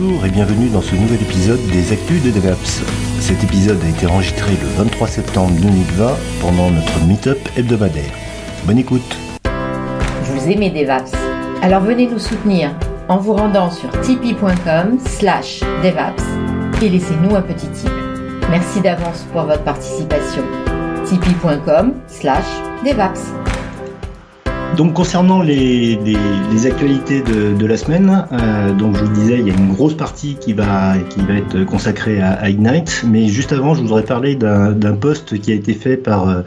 Bonjour et bienvenue dans ce nouvel épisode des Actus de DevApps. Cet épisode a été enregistré le 23 septembre 2020 pendant notre meet-up hebdomadaire. Bonne écoute Vous aimez DevApps Alors venez nous soutenir en vous rendant sur tipeee.com slash DevApps et laissez-nous un petit tip. Merci d'avance pour votre participation. tipeee.com slash DevApps donc concernant les, actualités de, la semaine, euh, donc je vous disais, il y a une grosse partie qui va, qui va être consacrée à, Ignite, mais juste avant, je voudrais parler d'un post qui a été fait par, euh,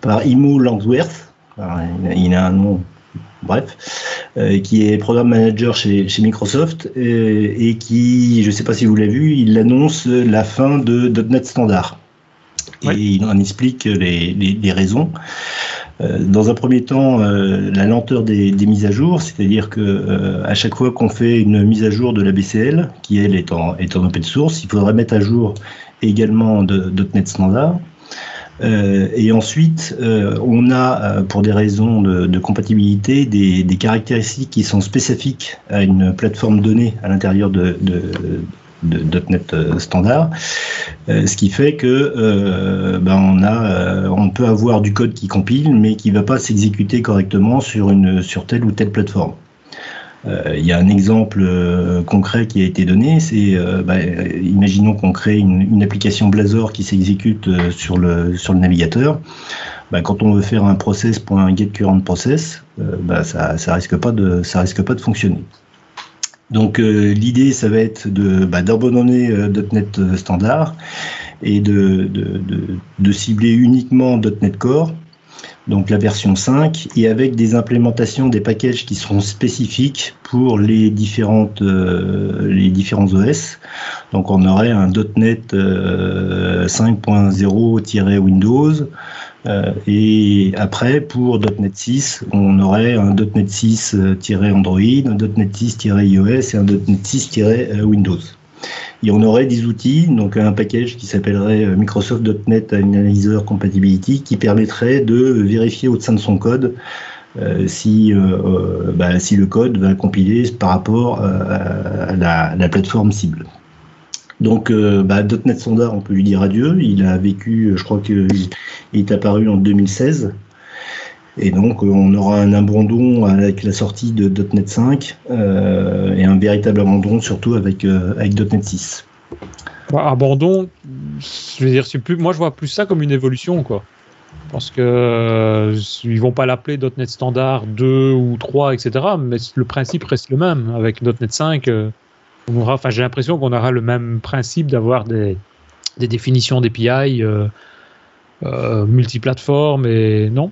par Imo Langsworth. il a un nom, bref, euh, qui est programme manager chez, Microsoft et, qui, je ne sais pas si vous l'avez vu, il annonce la fin de .NET Standard. Et il en explique les, les raisons. Euh, dans un premier temps, euh, la lenteur des, mises à jour, c'est-à-dire que euh, à chaque fois qu'on fait une mise à jour de la BCL, qui elle est en, est en open source, il faudrait mettre à jour également .NET Standard. et ensuite, on a, pour des raisons de, compatibilité, des, caractéristiques qui sont spécifiques à une plateforme donnée à l'intérieur de .NET euh, standard, euh, ce qui fait que euh, ben on peut avoir du code qui compile, mais qui ne va pas s'exécuter correctement sur une telle ou telle plateforme. Il y a un exemple concret qui a été donné, c'est ben, imaginons qu'on crée une, application Blazor qui s'exécute sur le navigateur. Ben, quand on veut faire un process pour un get current process, ça, ça risque de ça risque pas de fonctionner. Donc euh, l'idée, ça va être de bah, d'abandonner euh, .NET euh, standard et de, cibler uniquement .NET Core, donc la version 5, et avec des implémentations des packages qui seront spécifiques pour les différentes les différents OS. Donc on aurait un .NET 5.0-Windows, euh, et après, pour .NET 6, on aurait un .NET 6-Android, un .NET 6-iOS et un .NET 6-Windows. Et on aurait des outils, donc un package qui s'appellerait euh, Microsoft.NET Analyzer Compatibility, qui permettrait de vérifier au sein de son code euh, si, bah, si le code va compiler par rapport à la plateforme cible. Donc, euh, bah, .NET Standard, on peut lui dire adieu. Il a vécu, je crois qu'il est apparu en 2016. Et donc, on aura un abandon avec la sortie de .NET 5 euh, et un véritable abandon surtout avec, euh, avec .NET 6. Bah, abandon, je veux dire, moi je vois plus ça comme une évolution, quoi. Parce que ils vont pas l'appeler .NET Standard 2 ou 3, etc. Mais le principe reste le même. Avec .NET 5, enfin, j'ai l'impression qu'on aura le même principe d'avoir des, des, définitions d'API euh, euh, multiplateformes et non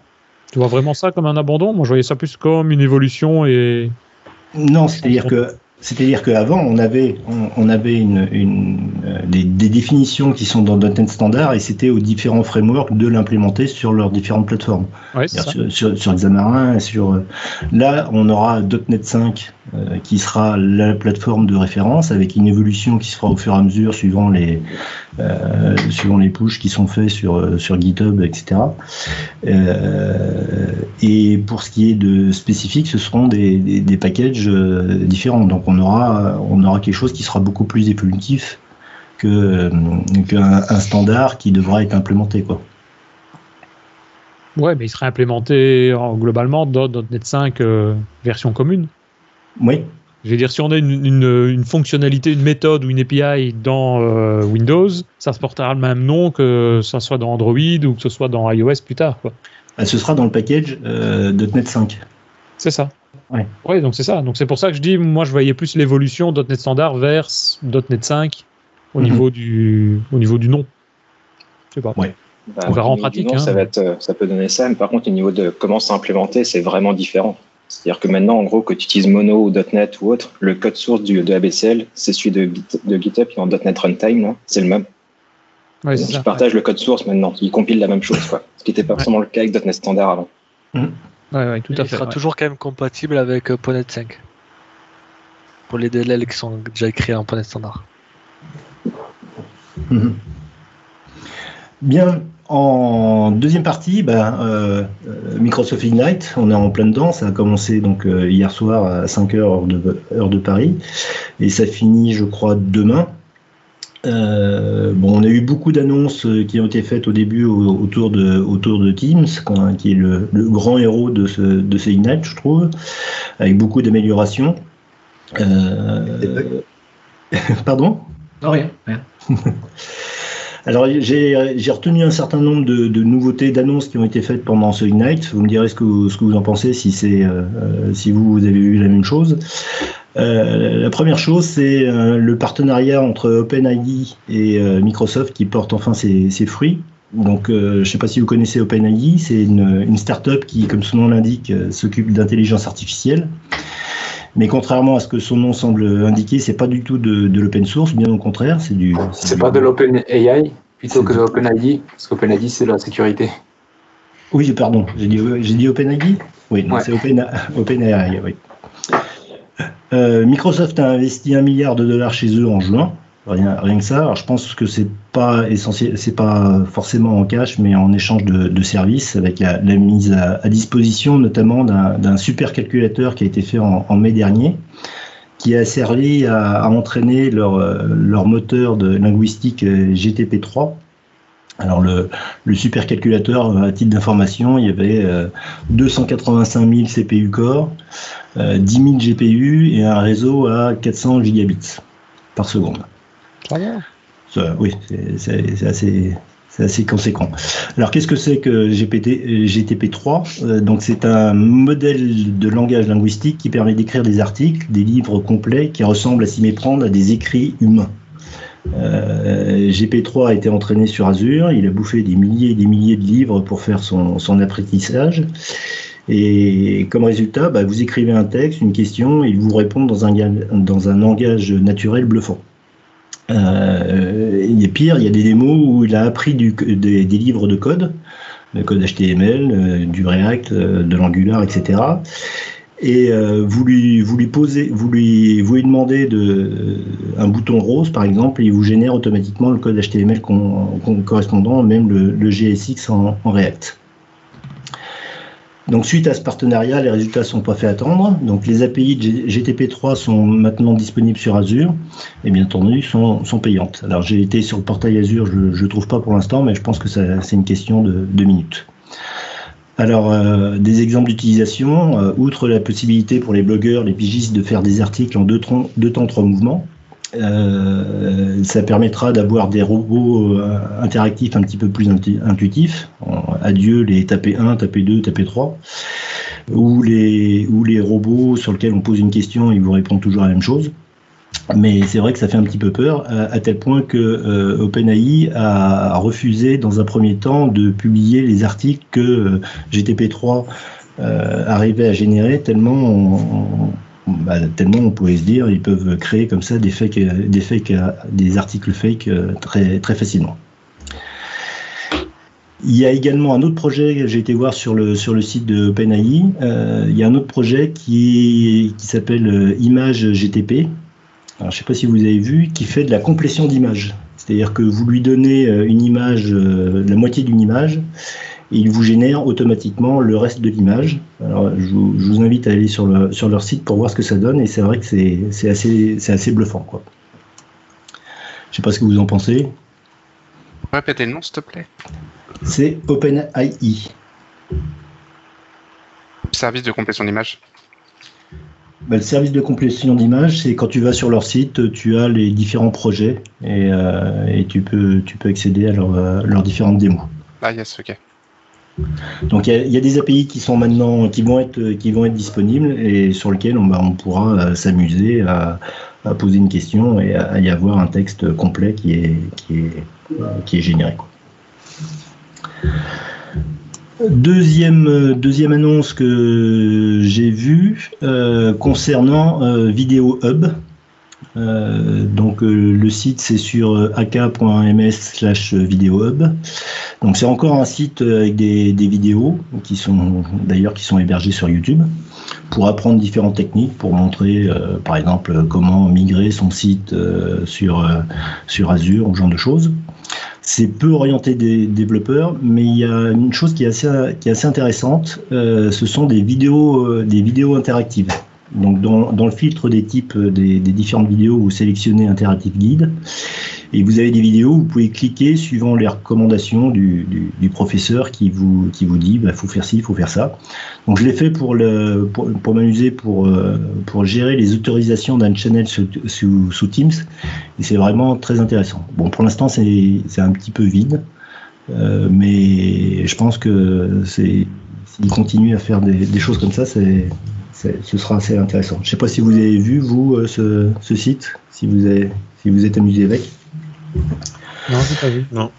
Tu vois vraiment ça comme un abandon? Moi, je voyais ça plus comme une évolution et. Non, c'est-à-dire que c'est-à-dire qu'avant, on avait, on, avait une, une euh, des, des, définitions qui sont dans .NET Standard et c'était aux différents frameworks de l'implémenter sur leurs différentes plateformes. Ouais, sur, sur, sur, Xamarin, sur là, on aura .NET 5 euh, qui sera la plateforme de référence avec une évolution qui se fera au fur et à mesure suivant les euh, suivant les pushes qui sont faits sur euh, sur GitHub, etc. et pour ce qui est de spécifique, ce seront des, des, packages différents. Donc on aura on aura quelque chose qui sera beaucoup plus évolutif que qu'un un standard qui devra être implémenté quoi. Ouais, mais il sera implémenté globalement dans .NET 5 version commune. Oui. Je veux dire, si on a une, fonctionnalité, une méthode ou une API dans euh, Windows, ça se portera le même nom que ça soit dans Android ou que ce soit dans iOS plus tard. Quoi. Ah, ce sera dans le package euh, .NET 5. C'est ça. Ouais. Oui, donc c'est ça. Donc c'est pour ça que je dis, moi je voyais plus l'évolution .NET Standard vers .NET 5 au, mhm. niveau, du, au niveau du nom. Je sais pas. Ouais. on verra en pratique. Hein. ça, va être, euh, ça peut donner ça, mais par contre, au niveau de comment s'implémenter, c'est vraiment différent. C'est-à-dire que maintenant, en gros, que tu utilises Mono ou .NET ou autre, le code source du, de ABCL, c'est celui de, de GitHub qui est en .NET Runtime, c'est le même. Ouais, Donc, ils partagent le code source maintenant, ils compilent la même chose, quoi. Ce qui n'était pas forcément le cas avec .NET Standard avant. Mmh. Ouais, tout à fait. Il sera toujours quand même compatible avec euh, .NET 5 pour les DLL qui sont déjà écrits en .NET Standard. Mmh. Bien. En deuxième partie, ben, euh, Microsoft Ignite, on est en plein dedans. Ça a commencé donc euh, hier soir à 5 heures heure de, heure de Paris et ça finit, je crois, demain. Euh, bon, on a eu beaucoup d'annonces qui ont été faites au début autour de, autour de Teams, qui est le, grand héros de ce, de ce Ignite, je trouve, avec beaucoup d'améliorations. Pardon? Non, rien. rien. Alors j'ai retenu un certain nombre de, nouveautés, d'annonces qui ont été faites pendant ce Ignite. Vous me direz ce que vous, ce que vous en pensez, si, c'est euh, si vous, avez vu la même chose. Euh, la première chose, c'est euh, le partenariat entre OpenID et Microsoft qui porte enfin ses, fruits. Donc, je ne sais pas si vous connaissez OpenID, c'est une, une start-up qui, comme son nom l'indique, s'occupe d'intelligence artificielle. Mais contrairement à ce que son nom semble indiquer, c'est pas du tout de, l'open source, bien au contraire, c'est du. C'est pas de l'open AI plutôt que de l'OpenID, parce qu'OpenID c'est la sécurité. Oui, pardon, j'ai dit, j'ai dit OpenID Oui, c'est Open, OpenAI, oui. Euh, Microsoft a investi un milliard de dollars chez eux en juin. Rien, rien que ça. Alors, je pense que c'est pas essentiel, c'est pas forcément en cash, mais en échange de, services avec la, mise à, disposition notamment d'un super calculateur qui a été fait en, mai dernier, qui a servi à, entraîner leur, leur moteur de linguistique euh, GTP3. Alors le, le supercalculateur, à titre d'information, il y avait 285 000 CPU core, 10 000 GPU et un réseau à 400 gigabits par seconde oui, c'est assez, conséquent. Alors, qu'est-ce que c'est que GPT, GTP3 euh, Donc, c'est un modèle de langage linguistique qui permet d'écrire des articles, des livres complets qui ressemblent à s'y méprendre à des écrits humains. Euh, GP3 a été entraîné sur Azure, il a bouffé des milliers et des milliers de livres pour faire son, apprentissage. Et comme résultat, bah, vous écrivez un texte, une question, il vous répond dans un langage naturel bluffant. Euh, il est pire, il y a des démos où il a appris des, livres de code, le code HTML, euh, du React, euh, de l'Angular, etc. Et vous, lui, posez, vous lui, demandez de, un bouton rose, par exemple, et il vous génère automatiquement le code HTML correspondant, même le, le GSX en React. Donc suite à ce partenariat, les résultats sont pas fait attendre. Donc les API de GTP3 sont maintenant disponibles sur Azure et bien entendu sont, sont payantes. Alors j'ai été sur le portail Azure, je ne trouve pas pour l'instant, mais je pense que c'est une question de deux minutes. Alors, euh, des exemples d'utilisation, euh, outre la possibilité pour les blogueurs, les pigistes de faire des articles en deux, deux temps, trois mouvements, euh, ça permettra d'avoir des robots euh, interactifs un petit peu plus intuitifs. Adieu les taper 1, taper 2, taper 3. Ou les, robots sur lesquels on pose une question ils vous répondent toujours la même chose. Mais c'est vrai que ça fait un petit peu peur, à, tel point que euh, OpenAI a refusé dans un premier temps de publier les articles que GTP3 arrivait à générer, tellement on, bah, tellement on pouvait se dire, ils peuvent créer comme ça des fakes, des fakes, des articles fake euh, très, très facilement. Il y a également un autre projet, j'ai été voir sur le, sur le site de OpenAI, euh, il y a un autre projet qui, qui s'appelle euh, Image GTP. Alors, je ne sais pas si vous avez vu, qui fait de la complétion d'images. C'est-à-dire que vous lui donnez une image, la moitié d'une image, il vous génère automatiquement le reste de l'image. Alors, je vous, invite à aller sur, le, sur leur site pour voir ce que ça donne, et c'est vrai que c'est assez, assez bluffant. Quoi. Je sais pas ce que vous en pensez. Répétez le nom, s'il te plaît. C'est OpenAI. Service de complétion d'image bah, le service de complétion d'image, c'est quand tu vas sur leur site, tu as les différents projets et, euh, tu, peux, tu peux accéder à leurs différentes démos. Ah yes, ok. Donc il y, a des API qui sont maintenant qui vont être disponibles et sur lesquels on, bah, pourra euh, s'amuser à, poser une question et à, y avoir un texte complet qui est qui est généré. Deuxième, annonce que j'ai vue euh, concernant euh, Vidéo Hub. Euh, donc euh, le site c'est sur euh, ak.ms slash vidéohub. Donc c'est encore un site avec des, vidéos qui sont d'ailleurs qui sont hébergées sur YouTube pour apprendre différentes techniques, pour montrer par exemple comment migrer son site sur, sur Azure ou ce genre de choses. c'est peu orienté des développeurs, mais il y a une chose qui est assez, qui est assez intéressante, euh, ce sont des vidéos, euh, des vidéos interactives. Donc dans, dans, le filtre des types des, différentes vidéos, vous sélectionnez Interactive Guide et vous avez des vidéos, vous pouvez cliquer suivant les recommandations du, du, professeur qui vous, qui vous dit il bah, faut faire ci, il faut faire ça. Donc je l'ai fait pour, pour, m'amuser, pour, euh, pour gérer les autorisations d'un channel sous, sous, Teams et c'est vraiment très intéressant. Bon, pour l'instant c'est un petit peu vide, euh, mais je pense que s'il continue à faire des choses comme ça, c'est ce sera assez intéressant. Je ne sais pas si vous avez vu, vous, euh, ce, ce site, si vous, avez, si vous êtes amusé avec. Non, j'ai pas vu. Non.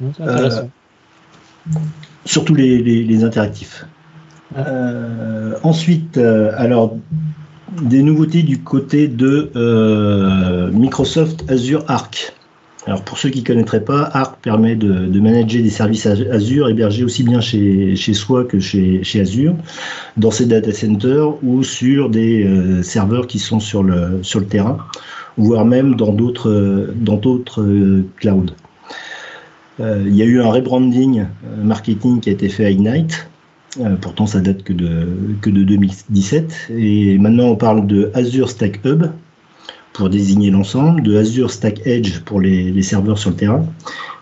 non c'est intéressant. Euh, surtout les, les, les interactifs. Euh, ensuite, euh, alors, des nouveautés du côté de euh, Microsoft Azure Arc. Alors pour ceux qui ne connaîtraient pas, Arc permet de, manager des services Azure hébergés aussi bien chez, chez soi que chez, chez, Azure, dans ses data centers ou sur des euh, serveurs qui sont sur le, sur le terrain, voire même dans d'autres d'autres euh, clouds. Euh, il y a eu un rebranding euh, marketing qui a été fait à Ignite. Euh, pourtant, ça date que de, que de 2017. Et maintenant, on parle de Azure Stack Hub, pour désigner l'ensemble, de Azure Stack Edge pour les, serveurs sur le terrain,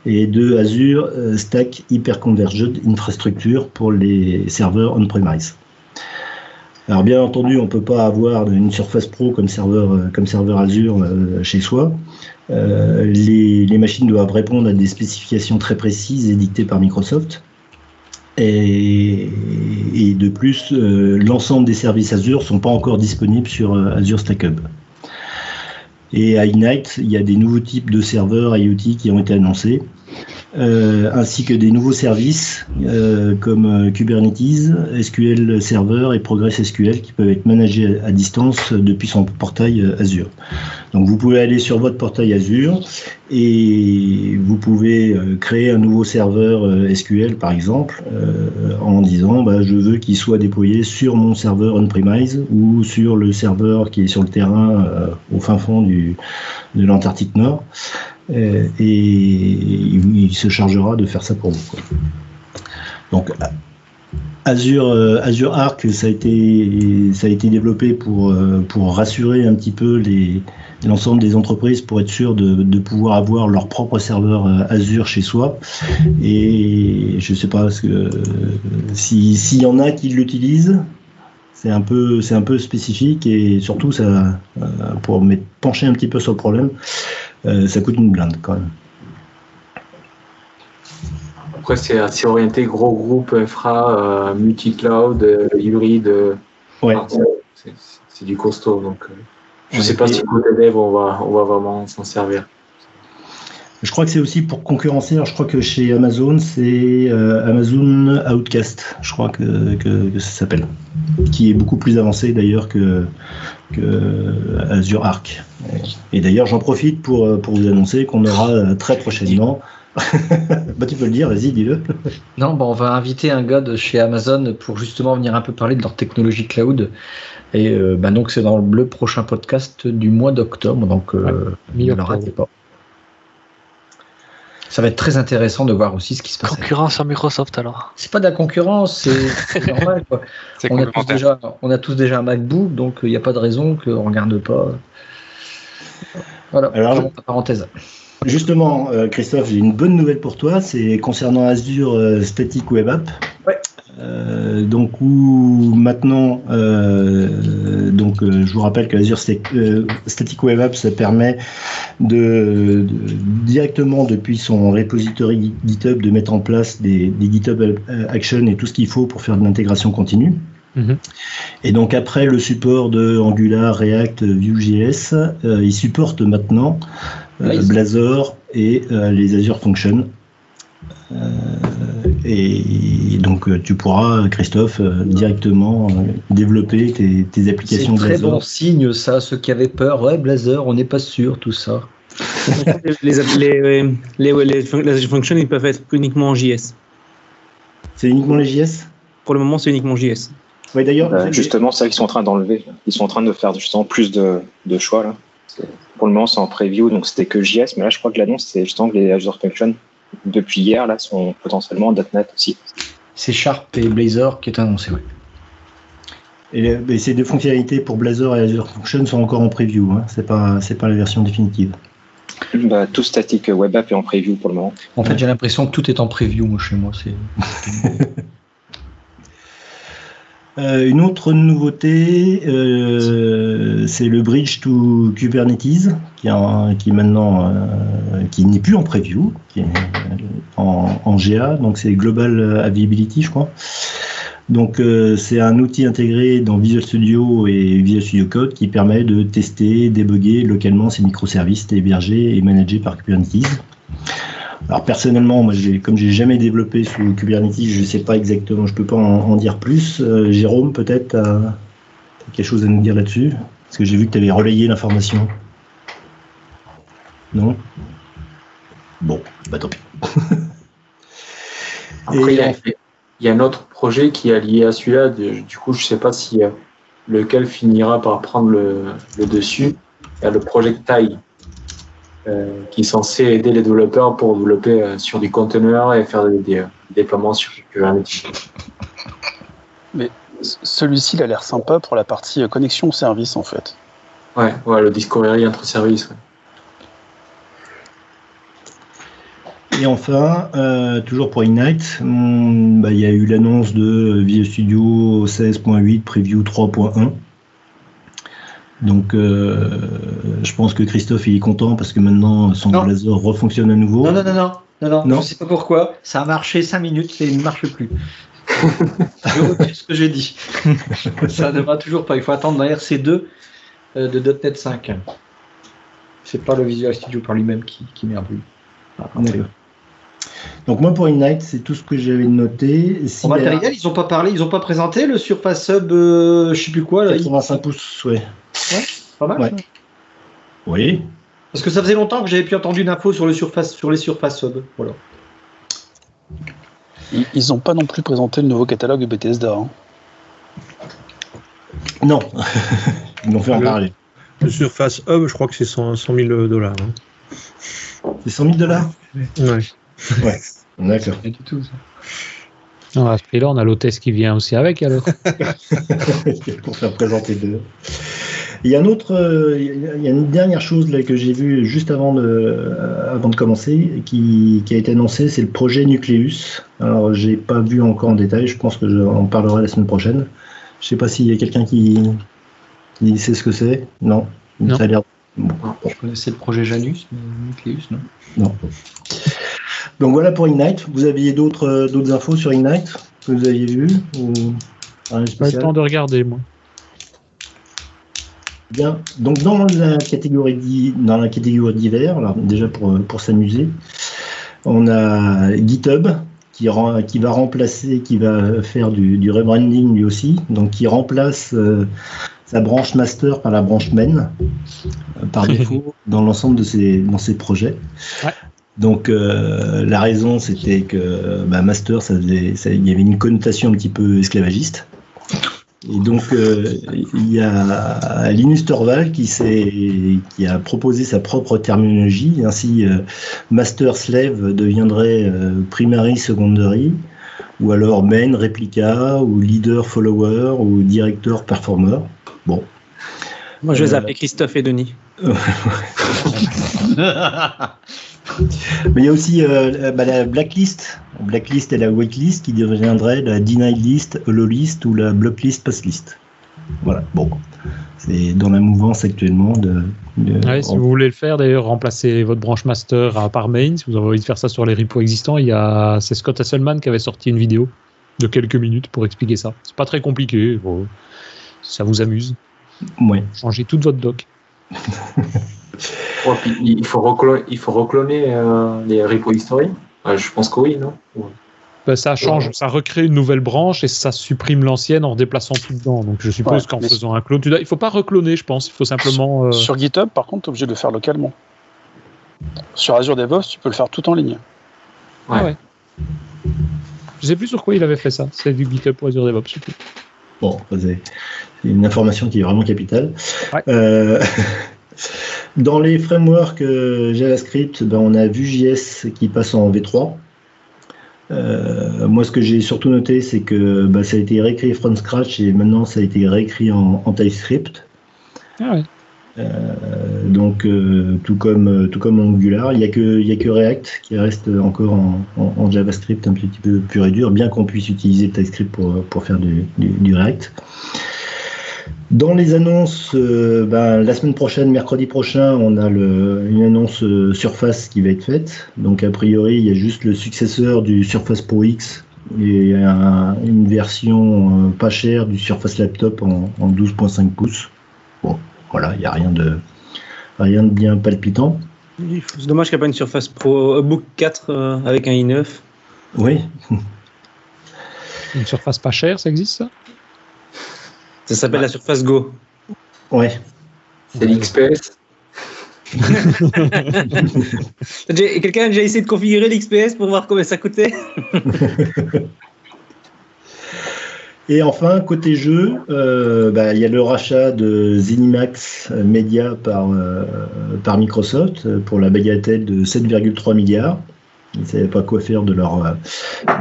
et de Azure Stack Hyperconverged Infrastructure pour les serveurs on-premise. Alors bien entendu, on ne peut pas avoir une Surface Pro comme serveur, comme serveur Azure chez soi. Euh, les, machines doivent répondre à des spécifications très précises édictées par Microsoft. Et, de plus, euh, l'ensemble des services Azure ne sont pas encore disponibles sur euh, Azure Stack Hub. Et à Ignite, il y a des nouveaux types de serveurs IoT qui ont été annoncés, ainsi que des nouveaux services euh, comme euh, Kubernetes, SQL Server et Progress SQL qui peuvent être managés à distance depuis son portail Azure. Donc vous pouvez aller sur votre portail Azure et vous pouvez créer un nouveau serveur SQL par exemple en disant bah, je veux qu'il soit déployé sur mon serveur on-premise ou sur le serveur qui est sur le terrain au fin fond du, de l'Antarctique Nord. Et, et, il se chargera de faire ça pour vous. Donc Azure, Azure Arc, ça a été, ça a été développé pour, pour rassurer un petit peu l'ensemble des entreprises pour être sûr de, de, pouvoir avoir leur propre serveur Azure chez soi. Et je sais pas que, s'il y en a qui l'utilisent, c'est un peu un peu spécifique et surtout ça pour me pencher un petit peu sur le problème euh, ça coûte une blinde quand même. Après c'est orienté gros groupe infra euh, multi cloud euh, hybride ouais. c'est du costaud donc je ouais, sais pas si côté dev on va on va vraiment s'en servir je crois que c'est aussi pour concurrencer. Alors je crois que chez Amazon, c'est euh, Amazon Outcast, je crois que, que, que ça s'appelle, qui est beaucoup plus avancé d'ailleurs que, que Azure Arc. Et, et d'ailleurs, j'en profite pour, pour vous annoncer qu'on aura très prochainement. bah, tu peux le dire, vas-y, dis-le. non, bah, on va inviter un gars de chez Amazon pour justement venir un peu parler de leur technologie cloud. Et euh, bah, donc, c'est dans le prochain podcast du mois d'octobre. Donc, euh, ouais, ne le ratez pas. Ça va être très intéressant de voir aussi ce qui se passe. Concurrence sur Microsoft alors C'est pas de la concurrence, c'est normal. Quoi. On, a tous déjà, on a tous déjà un MacBook, donc il n'y a pas de raison qu'on ne regarde pas. Voilà, alors, je... parenthèse. Justement, euh, Christophe, j'ai une bonne nouvelle pour toi, c'est concernant Azure euh, Static Web App. Ouais. Euh, donc où maintenant, euh, donc euh, je vous rappelle que Azure Static Web App ça permet de, de, directement depuis son repository GitHub de mettre en place des, des GitHub Action et tout ce qu'il faut pour faire de l'intégration continue. Mm -hmm. Et donc après le support de Angular, React, Vue.js, il supporte maintenant Blazor et les Azure Functions. Et donc tu pourras, Christophe, directement développer tes, tes applications C'est très bon signe ça, ceux qui avaient peur, ouais Blazor, on n'est pas sûr, tout ça. les, les, les, les, les Azure Functions, ils peuvent être uniquement en JS. C'est uniquement les JS Pour le moment, c'est uniquement JS. Oui, d'ailleurs. Euh, justement, c'est ça qu'ils sont en train d'enlever. Ils sont en train de faire justement plus de, de choix là. pour le moment, c'est en preview, donc c'était que JS, mais là, je crois que l'annonce, c'est justement que les Azure Functions, depuis hier, là, sont potentiellement en .NET aussi. C'est Sharp et Blazor qui est annoncé, oui. Et, ces deux fonctionnalités pour Blazor et Azure Functions sont encore en preview, hein. c'est pas, c'est pas la version définitive. Bah, tout statique web app est en preview pour le moment. En fait, j'ai l'impression que tout est en preview moi, chez moi. C'est... Euh, une autre nouveauté, euh, c'est le bridge to Kubernetes, qui, qui maintenant euh, qui n'est plus en preview, qui est en, GA, donc c'est Global Availability, je crois. Donc c'est un outil intégré dans Visual Studio et Visual Studio Code qui permet de tester, débugger localement ces microservices hébergés et managés par Kubernetes. Alors personnellement, moi, comme j'ai jamais développé sous Kubernetes, je ne sais pas exactement, je peux pas en, dire plus. Euh, Jérôme, peut-être, as quelque chose à nous dire là-dessus? Parce que j'ai vu que tu avais relayé l'information. Non? Bon, bah tant pis. Après, il, y a, un autre projet qui est lié à celui-là. Du coup, je ne sais pas si euh, lequel finira par prendre le, le dessus. Il y a le projet TAI euh, qui est censé aider les développeurs pour développer euh, sur du conteneur et faire des, déploiements sur Kubernetes. Mais celui-ci, il a l'air sympa pour la partie euh, connexion service, en fait. Ouais, ouais le discovery entre services. Et enfin, toujours pour Ignite, bah, il y a eu l'annonce de Visual Studio 16.8 Preview 3.1 donc, euh, je pense que Christophe il est content parce que maintenant son Blazor refonctionne à nouveau. Non, non, non, non, non, non, non. je sais pas pourquoi. Ça a marché 5 minutes et il ne marche plus. je retire ce que j'ai dit. ça ne va toujours pas. Il faut attendre la RC2 euh, de .NET 5. C'est pas le Visual Studio par lui-même qui, qui merdouille. Ah, donc moi pour Ignite, c'est tout ce que j'avais noté. en matériel, ils n'ont pas parlé, ils n'ont pas présenté le Surface Sub, euh, je sais plus quoi. Là, 85 pouces, ouais. Ouais, pas mal. Oui. Parce que ça faisait longtemps que j'avais plus entendu d'infos sur, le surface, sur les surfaces sub. Voilà. Ils n'ont pas non plus présenté le nouveau catalogue Bethesda. Hein. Non, ils m'ont fait en parler. Le Surface Hub, je crois que c'est 100, 000 dollars. Hein. C'est 100 000 dollars? Ouais. Ouais, d'accord. tout ça. Non, à ce prix-là, on a l'hôtesse qui vient aussi avec, alors. Pour faire présenter deux. Il y a, un autre, euh, il y a une dernière chose là, que j'ai vue juste avant de, euh, avant de commencer qui, qui a été annoncé, c'est le projet Nucleus. Alors, j'ai pas vu encore en détail, je pense que j'en parlerai la semaine prochaine. Je sais pas s'il y a quelqu'un qui, qui, sait ce que c'est. Non, non. Ça a l'air. Je connaissais le projet Janus, mais Nucleus, non Non. Donc voilà pour Ignite. Vous aviez d'autres euh, d'autres infos sur Ignite que vous aviez vu ou pas le temps de regarder, moi. Bien. Donc dans la catégorie dans la catégorie d'hiver, déjà pour, pour s'amuser, on a GitHub qui, qui va remplacer, qui va faire du, du rebranding lui aussi, donc qui remplace euh, sa branche master par la branche main euh, par défaut dans l'ensemble de ses dans ses projets. Donc euh, la raison c'était que bah, master ça, il y avait une connotation un petit peu esclavagiste. Et donc, euh, il y a Linus Torvald qui, qui a proposé sa propre terminologie. Ainsi, euh, Master Slave deviendrait euh, Primary Secondary, ou alors Main Replica, ou Leader Follower, ou Director Performer. Bon. Moi, je vais appeler Christophe et Denis. Mais il y a aussi euh, bah, la blacklist. Blacklist et la whitelist qui deviendrait la denied list, hollow list ou la blocklist pass list. Voilà, bon. C'est dans la mouvance actuellement de. si vous voulez le faire, d'ailleurs, remplacer votre branche master par main, si vous avez envie de faire ça sur les repos existants, il y a c'est Scott Hasselman qui avait sorti une vidéo de quelques minutes pour expliquer ça. C'est pas très compliqué, ça vous amuse. Ouais. Changez toute votre doc. il, faut recloner, il faut recloner euh, les repos historiques Je pense que oui, non? Bah, ça change, ça recrée une nouvelle branche et ça supprime l'ancienne en déplaçant tout dedans. Donc je suppose qu'en faisant un clone, il ne faut pas recloner, je pense. Il faut simplement. Euh, sur GitHub, par contre, tu es obligé de le faire localement. Sur Azure DevOps, tu peux le faire tout en ligne. Ouais. Ah ouais. Je sais plus sur quoi il avait fait ça. C'est du GitHub pour Azure DevOps. Bon, c'est une information qui est vraiment capitale. Euh, Dans les frameworks euh, JavaScript, ben, on a Vue.js qui passe en V3. Euh, moi, ce que j'ai surtout noté, c'est que ben, ça a été réécrit from scratch et maintenant ça a été réécrit en, TypeScript. Ah ouais. Euh, donc, tout, comme, tout comme Angular, il n'y a, que, a que React qui reste encore en, JavaScript un petit peu pur et dur, bien qu'on puisse utiliser TypeScript pour, pour faire du, du React. Dans les annonces, euh, ben, la semaine prochaine, mercredi prochain, on a le, une annonce euh, Surface qui va être faite. Donc a priori, il y a juste le successeur du Surface Pro X et une version euh, pas chère du Surface Laptop en, 12.5 pouces. Bon, voilà, il n'y a rien de, rien de bien palpitant. C'est dommage qu'il n'y ait pas une Surface Pro Book 4 avec un i9. Oui. Une surface pas chère, ça existe ça? Ça s'appelle la Surface Go. Ouais. C'est l'XPS. Quelqu'un a déjà essayé de configurer l'XPS pour voir combien ça coûtait Et enfin, côté jeu, euh, bah, il y a le rachat de Zenimax Media par, euh, par Microsoft pour la bagatelle de 7,3 milliards. Ils ne savaient pas quoi faire de leur, euh,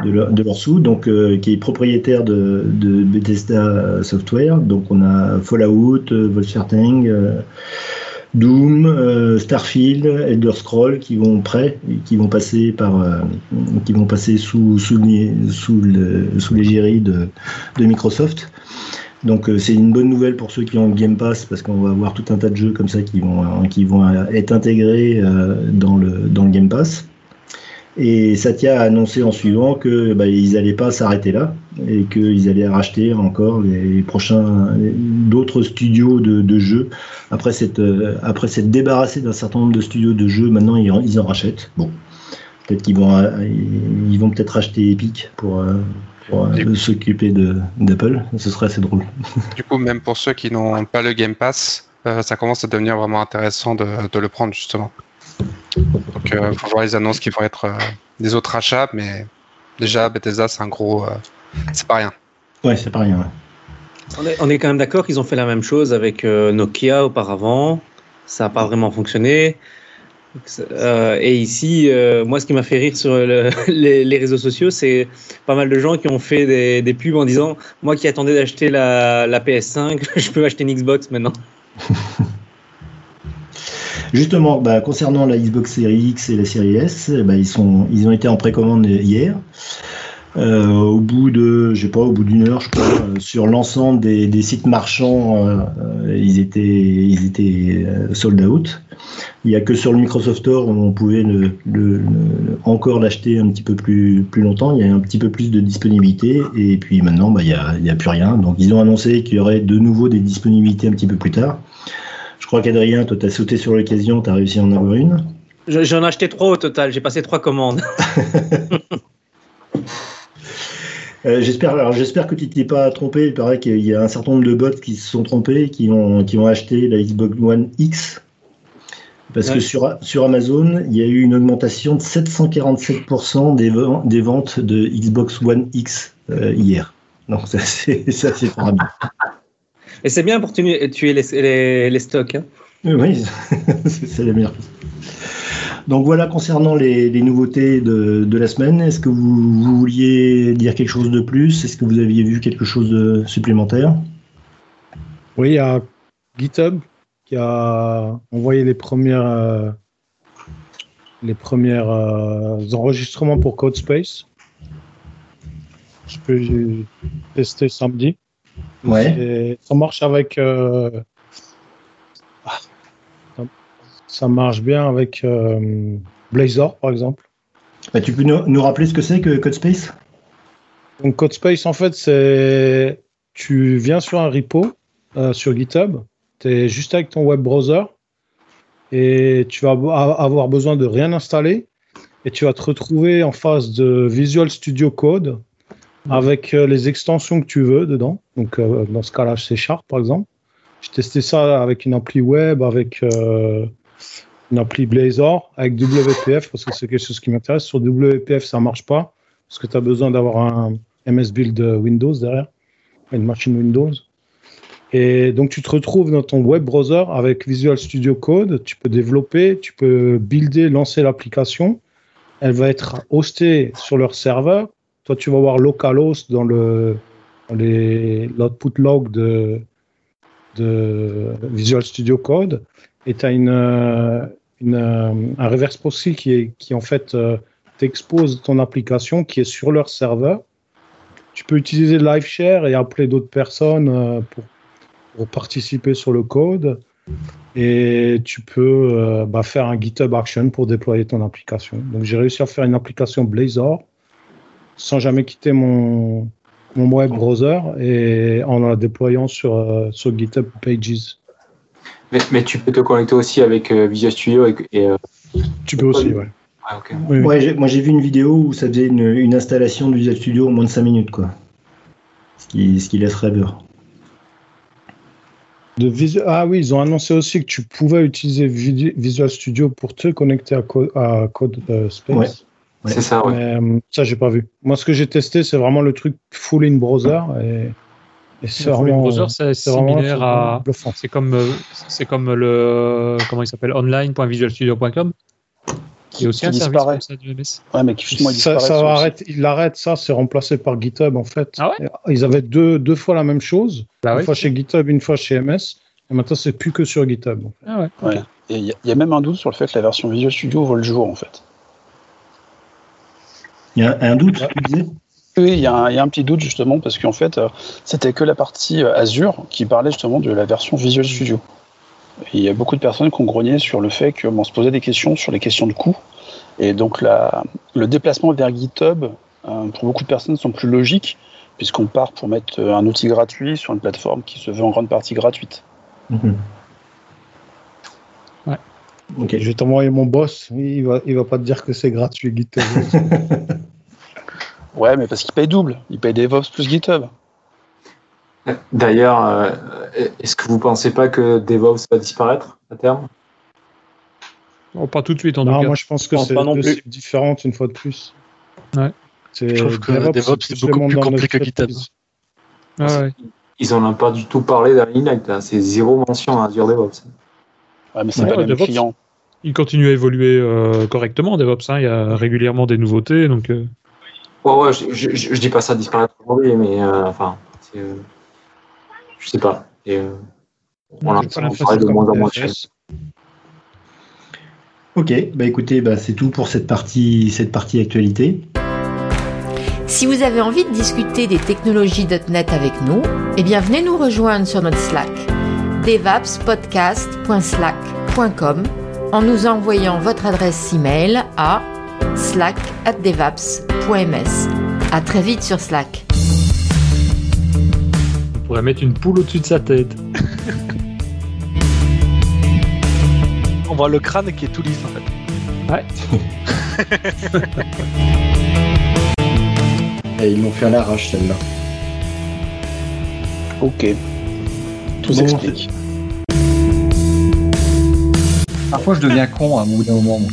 de leur, de leur sous, donc euh, qui est propriétaire de, Bethesda Software. Donc on a Fallout, euh, Wolfenstein, Doom, Starfield, Elder Scroll qui vont prêt, qui vont passer par, qui vont passer sous sous, sous l'égérie de, de Microsoft. Donc c'est une bonne nouvelle pour ceux qui ont le Game Pass parce qu'on va avoir tout un tas de jeux comme ça qui vont, qui vont être intégrés dans, le, dans le Game Pass. Et Satya a annoncé en suivant que bah, ils n'allaient pas s'arrêter là et qu'ils allaient racheter encore les prochains d'autres studios de, jeux après cette euh, après s'être débarrassé d'un certain nombre de studios de jeux. Maintenant ils, ils en rachètent. Bon, peut-être qu'ils vont euh, ils vont peut-être racheter Epic pour, euh, pour s'occuper d'Apple. Ce serait assez drôle. Du coup, même pour ceux qui n'ont pas le Game Pass, ça commence à devenir vraiment intéressant de, de le prendre justement. Donc, il euh, faut voir les annonces qui vont être euh, des autres achats, mais déjà, Bethesda, c'est un gros. Euh, c'est pas rien. Ouais, c'est pas rien. On, est, quand même d'accord qu'ils ont fait la même chose avec Nokia auparavant. Ça n'a pas vraiment fonctionné. et ici, moi, ce qui m'a fait rire sur les, réseaux sociaux, c'est pas mal de gens qui ont fait des, pubs en disant Moi qui attendais d'acheter la, la, PS5, je peux acheter une Xbox maintenant. Justement, bah, concernant la Xbox Series X et la Series S, bah, ils, ont été en précommande hier. Euh, au bout de, je pas, au bout d'une heure, euh, sur l'ensemble des, sites marchands, euh, ils étaient, sold out. Il n'y a que sur le Microsoft Store où on pouvait encore l'acheter un petit peu plus, longtemps. Il y a un petit peu plus de disponibilité et puis maintenant, bah, il n'y a plus rien. Donc ils ont annoncé qu'il y aurait de nouveau des disponibilités un petit peu plus tard. Je crois qu'Adrien, toi, t'as sauté sur l'occasion, t'as réussi à en avoir une. J'en ai acheté trois au total, j'ai passé trois commandes. Euh, j'espère, alors j'espère que tu ne t'es pas trompé. Il paraît qu'il y a un certain nombre de bots qui se sont trompés, qui ont, qui ont acheté la Xbox One X. Parce que sur, sur Amazon, il y a eu une augmentation de 747% des, des ventes de Xbox One X euh, hier. Donc ça c'est ça c'est et c'est bien pour tuer, les, les, stocks. Hein. Oui, c'est la meilleure Donc voilà concernant les, nouveautés de, la semaine. Est-ce que vous, vouliez dire quelque chose de plus? Est-ce que vous aviez vu quelque chose de supplémentaire? Oui, il y a GitHub qui a envoyé les premières, euh, les premières euh, enregistrements pour CodeSpace. Je peux tester samedi. Ouais. ça marche avec. Euh, ça marche bien avec euh, Blazor, par exemple. Bah, tu peux nous, rappeler ce que c'est que CodeSpace? Donc, CodeSpace, en fait, c'est. Tu viens sur un repo euh, sur GitHub, tu es juste avec ton web browser et tu vas avoir besoin de rien installer et tu vas te retrouver en face de Visual Studio Code avec les extensions que tu veux dedans. Donc, euh, dans ce cas-là, c'est Sharp, par exemple. J'ai testé ça avec une appli web, avec euh, une appli Blazor, avec WPF, parce que c'est quelque chose qui m'intéresse. Sur WPF, ça marche pas, parce que tu as besoin d'avoir un MS Build Windows derrière, une machine Windows. Et donc, tu te retrouves dans ton web browser avec Visual Studio Code. Tu peux développer, tu peux builder, lancer l'application. Elle va être hostée sur leur serveur. Toi, tu vas voir localhost dans le l'output log de, Visual Studio Code. Et tu as un reverse proxy qui, en fait euh, t'expose ton application qui est sur leur serveur. Tu peux utiliser LiveShare et appeler d'autres personnes euh, pour pour participer sur le code et tu peux euh, bah, faire un GitHub Action pour déployer ton application. Donc j'ai réussi à faire une application Blazor sans jamais quitter mon, mon web browser et en la déployant sur, euh, sur GitHub Pages. Mais, tu peux te connecter aussi avec euh, Visual Studio et, tu peux aussi, ouais. Ah, moi j'ai vu une vidéo où ça faisait une, une, installation de Visual Studio en moins de 5 minutes, quoi. Ce qui, ce qui laisse rêveur. Ah oui, ils ont annoncé aussi que tu pouvais utiliser Visual Studio pour te connecter à, Code euh, Space. C'est ça, ouais. Mais, euh, ça, j'ai pas vu. Moi, ce que j'ai testé, c'est vraiment le truc full in browser. Et, c'est vraiment. browser, c'est similaire à. C'est comme, euh, c'est comme le. Comment il s'appelle Online.visualstudio.com. Il y a aussi un service comme ça. Ouais, mais justement, il ça, ça va il arrête ça, c'est remplacé par GitHub en fait. Ah ouais? Ils avaient deux, deux fois la même chose, bah une fois chez GitHub, une fois chez MS. Et maintenant, c'est plus que sur GitHub. Ah ouais. Et il y, a même un doute sur le fait que la version Visual Studio vaut le jour en fait. Il y a un doute, tu disais oui, il y, a un petit doute justement parce qu'en fait, euh, c'était que la partie euh, Azure qui parlait justement de la version Visual Studio il y a beaucoup de personnes qui ont grogné sur le fait qu'on se posait des questions sur les questions de coût. Et donc la, le déplacement vers GitHub, euh, pour beaucoup de personnes, sont plus logiques, puisqu'on part pour mettre un outil gratuit sur une plateforme qui se veut en grande partie gratuite. Mhm. Ouais. Ok, je vais t'envoyer mon boss. il va, il va pas te dire que c'est gratuit GitHub. ouais, mais parce qu'il paye double. Il paye DevOps plus GitHub. D'ailleurs, euh, est-ce que vous pensez pas que DevOps va disparaître à terme? Oh, Pas tout de suite en non, tout cas. Moi je pense que c'est deux cibles différentes une fois de plus. Ouais. Je trouve que DevOps, c'est beaucoup plus compliqué que GitHub. ouais. Ils n'en ont pas du tout parlé dans l'Inite. C'est zéro mention à Azure DevOps. Ouais, mais c'est pas le client. Il continue à évoluer euh, correctement, DevOps. Hein. Il y a régulièrement des nouveautés. Donc, euh... Ouais, ouais, je, je, je, dis pas ça disparaître aujourd'hui, mais euh, enfin, je sais pas. Et, euh, on de moins en moins Ok, bah écoutez, bah c'est tout pour cette partie, cette partie actualité. Si vous avez envie de discuter des technologies .NET avec nous, eh bien venez nous rejoindre sur notre Slack devapspodcast.slack.com en nous envoyant votre adresse email à slack@devaps.ms. À très vite sur Slack pourrait mettre une poule au-dessus de sa tête. On voit le crâne qui est tout lisse en fait. Ouais. Et ils m'ont fait à l'arrache celle-là. Ok. Tout s'explique. Parfois je deviens con à un bout d'un moment.